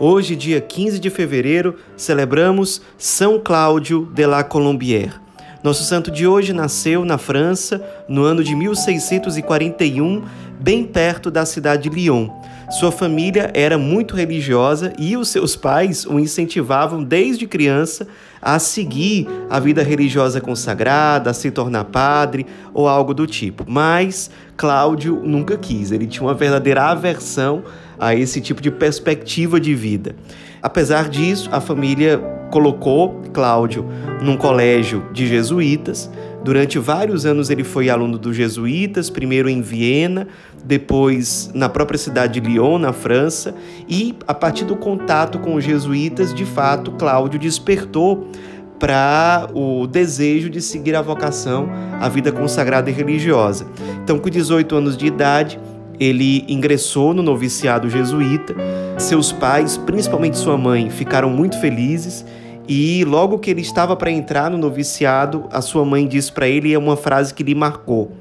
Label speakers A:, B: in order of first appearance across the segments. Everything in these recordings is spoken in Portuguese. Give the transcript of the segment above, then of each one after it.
A: Hoje, dia 15 de fevereiro, celebramos São Cláudio de la Colombière. Nosso santo de hoje nasceu na França no ano de 1641, bem perto da cidade de Lyon. Sua família era muito religiosa e os seus pais o incentivavam desde criança a seguir a vida religiosa consagrada, a se tornar padre ou algo do tipo. Mas Cláudio nunca quis, ele tinha uma verdadeira aversão a esse tipo de perspectiva de vida. Apesar disso, a família colocou Cláudio num colégio de jesuítas. Durante vários anos ele foi aluno dos jesuítas, primeiro em Viena, depois na própria cidade de Lyon, na França, e a partir do contato com os jesuítas, de fato, Cláudio despertou para o desejo de seguir a vocação, a vida consagrada e religiosa. Então, com 18 anos de idade, ele ingressou no noviciado jesuíta. Seus pais, principalmente sua mãe, ficaram muito felizes e logo que ele estava para entrar no noviciado, a sua mãe disse para ele uma frase que lhe marcou: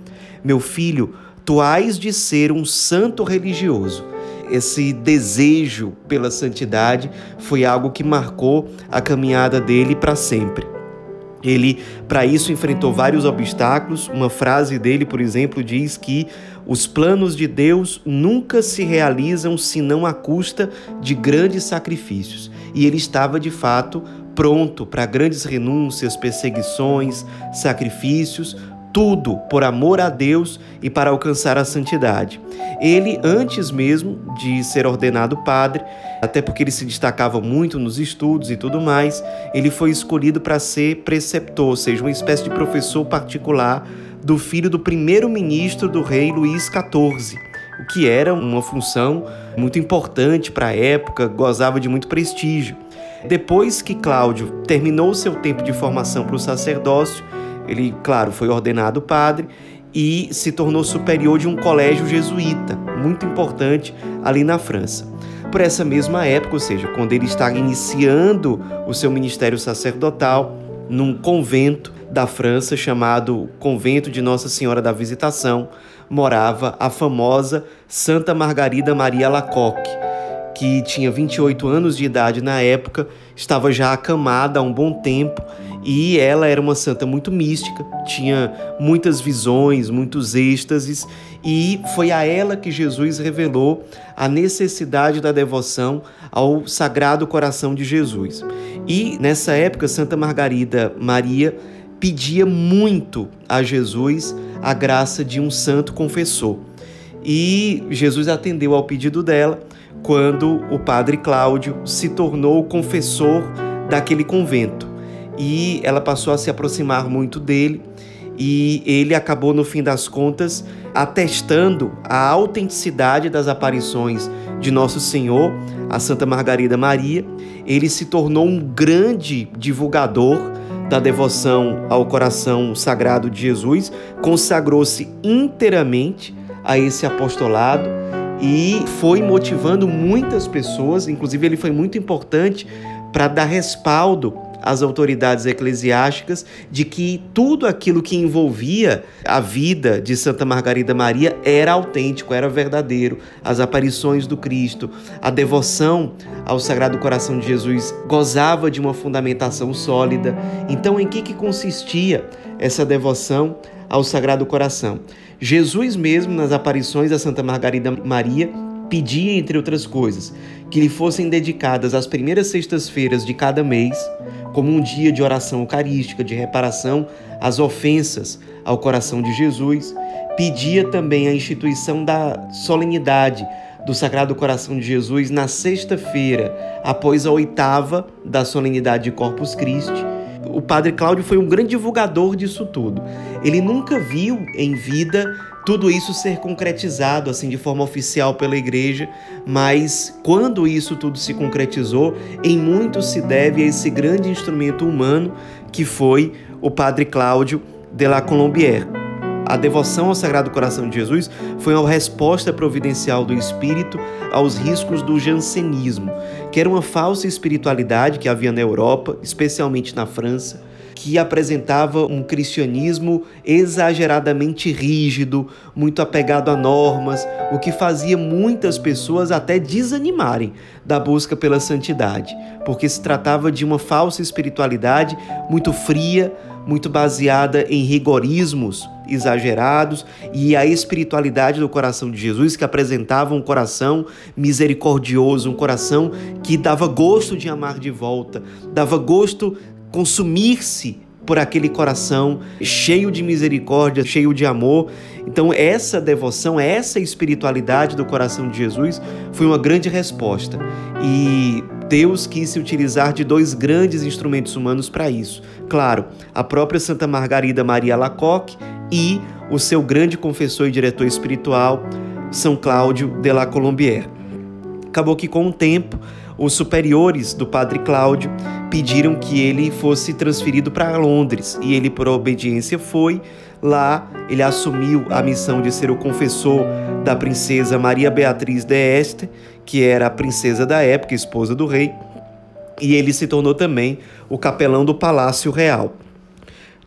A: Meu filho, tu hás de ser um santo religioso. Esse desejo pela santidade foi algo que marcou a caminhada dele para sempre. Ele, para isso, enfrentou vários obstáculos. Uma frase dele, por exemplo, diz que os planos de Deus nunca se realizam senão à custa de grandes sacrifícios. E ele estava, de fato, pronto para grandes renúncias, perseguições, sacrifícios, tudo por amor a Deus e para alcançar a santidade. Ele, antes mesmo de ser ordenado padre, até porque ele se destacava muito nos estudos e tudo mais, ele foi escolhido para ser preceptor, ou seja, uma espécie de professor particular do filho do primeiro-ministro do rei Luís XIV, o que era uma função muito importante para a época, gozava de muito prestígio. Depois que Cláudio terminou seu tempo de formação para o sacerdócio, ele, claro, foi ordenado padre e se tornou superior de um colégio jesuíta, muito importante ali na França. Por essa mesma época, ou seja, quando ele estava iniciando o seu ministério sacerdotal num convento da França chamado Convento de Nossa Senhora da Visitação, morava a famosa Santa Margarida Maria Lacoque, que tinha 28 anos de idade na época, estava já acamada há um bom tempo e ela era uma santa muito mística, tinha muitas visões, muitos êxtases, e foi a ela que Jesus revelou a necessidade da devoção ao Sagrado Coração de Jesus. E nessa época, Santa Margarida Maria pedia muito a Jesus a graça de um santo confessor. E Jesus atendeu ao pedido dela quando o padre Cláudio se tornou confessor daquele convento e ela passou a se aproximar muito dele e ele acabou no fim das contas atestando a autenticidade das aparições de Nosso Senhor, a Santa Margarida Maria. Ele se tornou um grande divulgador da devoção ao coração sagrado de Jesus, consagrou-se inteiramente a esse apostolado e foi motivando muitas pessoas, inclusive ele foi muito importante para dar respaldo às autoridades eclesiásticas de que tudo aquilo que envolvia a vida de Santa Margarida Maria era autêntico, era verdadeiro. As aparições do Cristo, a devoção ao Sagrado Coração de Jesus gozava de uma fundamentação sólida. Então, em que, que consistia essa devoção ao Sagrado Coração? Jesus mesmo, nas aparições da Santa Margarida Maria, pedia, entre outras coisas, que lhe fossem dedicadas as primeiras sextas-feiras de cada mês, como um dia de oração eucarística, de reparação às ofensas ao coração de Jesus. Pedia também a instituição da solenidade do Sagrado Coração de Jesus na sexta-feira, após a oitava da solenidade de Corpus Christi. O padre Cláudio foi um grande divulgador disso tudo. Ele nunca viu em vida tudo isso ser concretizado assim de forma oficial pela igreja, mas quando isso tudo se concretizou, em muito se deve a esse grande instrumento humano que foi o padre Cláudio de la Colombière. A devoção ao Sagrado Coração de Jesus foi uma resposta providencial do Espírito aos riscos do jansenismo, que era uma falsa espiritualidade que havia na Europa, especialmente na França, que apresentava um cristianismo exageradamente rígido, muito apegado a normas, o que fazia muitas pessoas até desanimarem da busca pela santidade, porque se tratava de uma falsa espiritualidade muito fria, muito baseada em rigorismos exagerados e a espiritualidade do coração de Jesus que apresentava um coração misericordioso, um coração que dava gosto de amar de volta, dava gosto consumir-se por aquele coração cheio de misericórdia, cheio de amor. Então, essa devoção, essa espiritualidade do coração de Jesus foi uma grande resposta. E Deus quis se utilizar de dois grandes instrumentos humanos para isso. Claro, a própria Santa Margarida Maria Lacoque e o seu grande confessor e diretor espiritual, São Cláudio de la Colombière. Acabou que, com o tempo, os superiores do padre Cláudio pediram que ele fosse transferido para Londres e ele, por obediência, foi. Lá, ele assumiu a missão de ser o confessor da princesa Maria Beatriz de Este, que era a princesa da época, esposa do rei, e ele se tornou também o capelão do Palácio Real.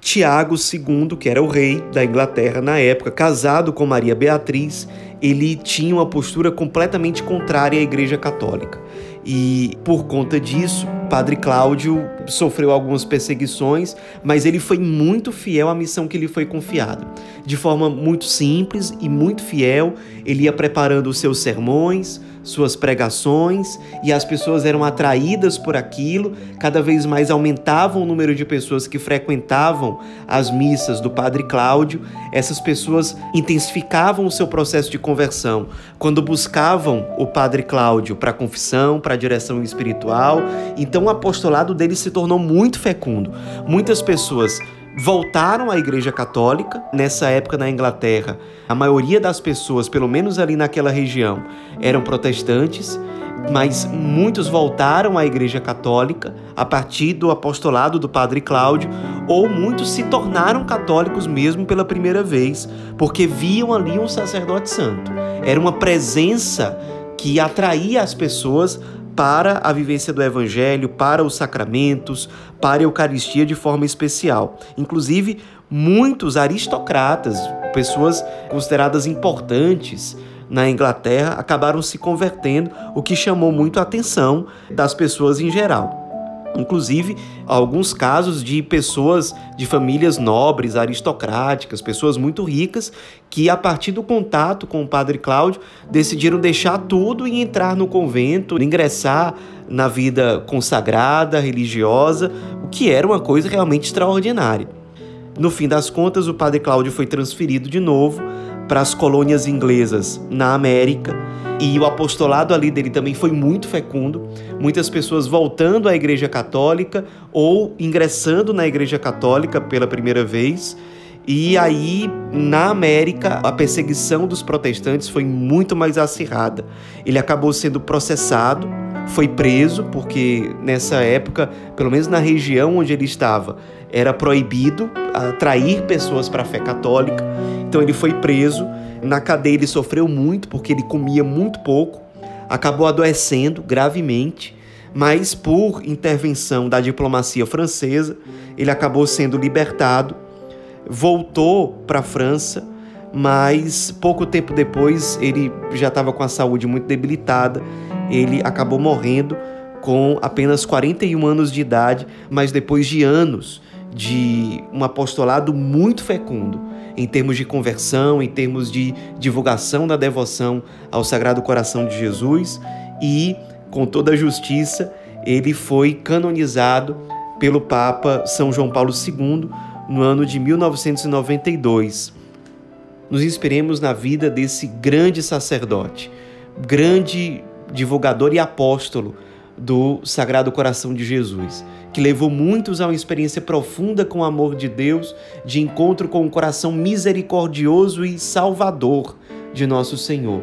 A: Tiago II, que era o rei da Inglaterra na época, casado com Maria Beatriz, ele tinha uma postura completamente contrária à Igreja Católica. E por conta disso, Padre Cláudio sofreu algumas perseguições, mas ele foi muito fiel à missão que lhe foi confiada. De forma muito simples e muito fiel, ele ia preparando os seus sermões, suas pregações e as pessoas eram atraídas por aquilo, cada vez mais aumentavam o número de pessoas que frequentavam as missas do Padre Cláudio. Essas pessoas intensificavam o seu processo de conversão quando buscavam o Padre Cláudio para confissão, para direção espiritual. Então o apostolado dele se tornou muito fecundo. Muitas pessoas voltaram à Igreja Católica. Nessa época na Inglaterra, a maioria das pessoas, pelo menos ali naquela região, eram protestantes, mas muitos voltaram à Igreja Católica a partir do apostolado do Padre Cláudio, ou muitos se tornaram católicos mesmo pela primeira vez, porque viam ali um sacerdote santo. Era uma presença que atraía as pessoas para a vivência do Evangelho, para os sacramentos, para a Eucaristia de forma especial. Inclusive, muitos aristocratas, pessoas consideradas importantes na Inglaterra, acabaram se convertendo, o que chamou muito a atenção das pessoas em geral. Inclusive, alguns casos de pessoas de famílias nobres, aristocráticas, pessoas muito ricas, que a partir do contato com o padre Cláudio decidiram deixar tudo e entrar no convento, ingressar na vida consagrada, religiosa, o que era uma coisa realmente extraordinária. No fim das contas, o padre Cláudio foi transferido de novo para as colônias inglesas na América e o apostolado ali dele também foi muito fecundo. Muitas pessoas voltando à Igreja Católica ou ingressando na Igreja Católica pela primeira vez. E aí, na América, a perseguição dos protestantes foi muito mais acirrada. Ele acabou sendo processado, foi preso, porque nessa época, pelo menos na região onde ele estava, era proibido atrair pessoas para a fé católica. Então ele foi preso. Na cadeia ele sofreu muito porque ele comia muito pouco, acabou adoecendo gravemente, mas por intervenção da diplomacia francesa, ele acabou sendo libertado, voltou para a França, mas pouco tempo depois ele já estava com a saúde muito debilitada, ele acabou morrendo com apenas 41 anos de idade, mas depois de anos de um apostolado muito fecundo em termos de conversão, em termos de divulgação da devoção ao Sagrado Coração de Jesus e, com toda a justiça, ele foi canonizado pelo Papa São João Paulo II no ano de 1992. Nos inspiremos na vida desse grande sacerdote, grande divulgador e apóstolo do Sagrado Coração de Jesus, que levou muitos a uma experiência profunda com o amor de Deus, de encontro com o coração misericordioso e salvador de nosso Senhor.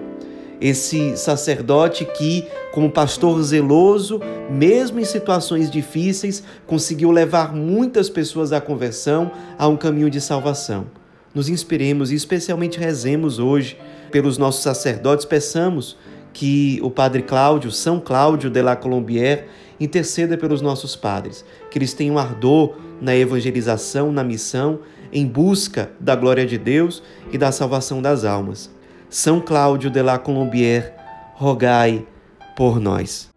A: esse sacerdote que, como pastor zeloso, mesmo em situações difíceis, conseguiu levar muitas pessoas à conversão, a um caminho de salvação. Nos inspiremos e especialmente rezemos hoje pelos nossos sacerdotes, peçamos que o Padre Cláudio, São Cláudio de la Colombière, interceda pelos nossos padres, que eles tenham ardor na evangelização, na missão, em busca da glória de Deus e da salvação das almas. São Cláudio de la Colombière, rogai por nós.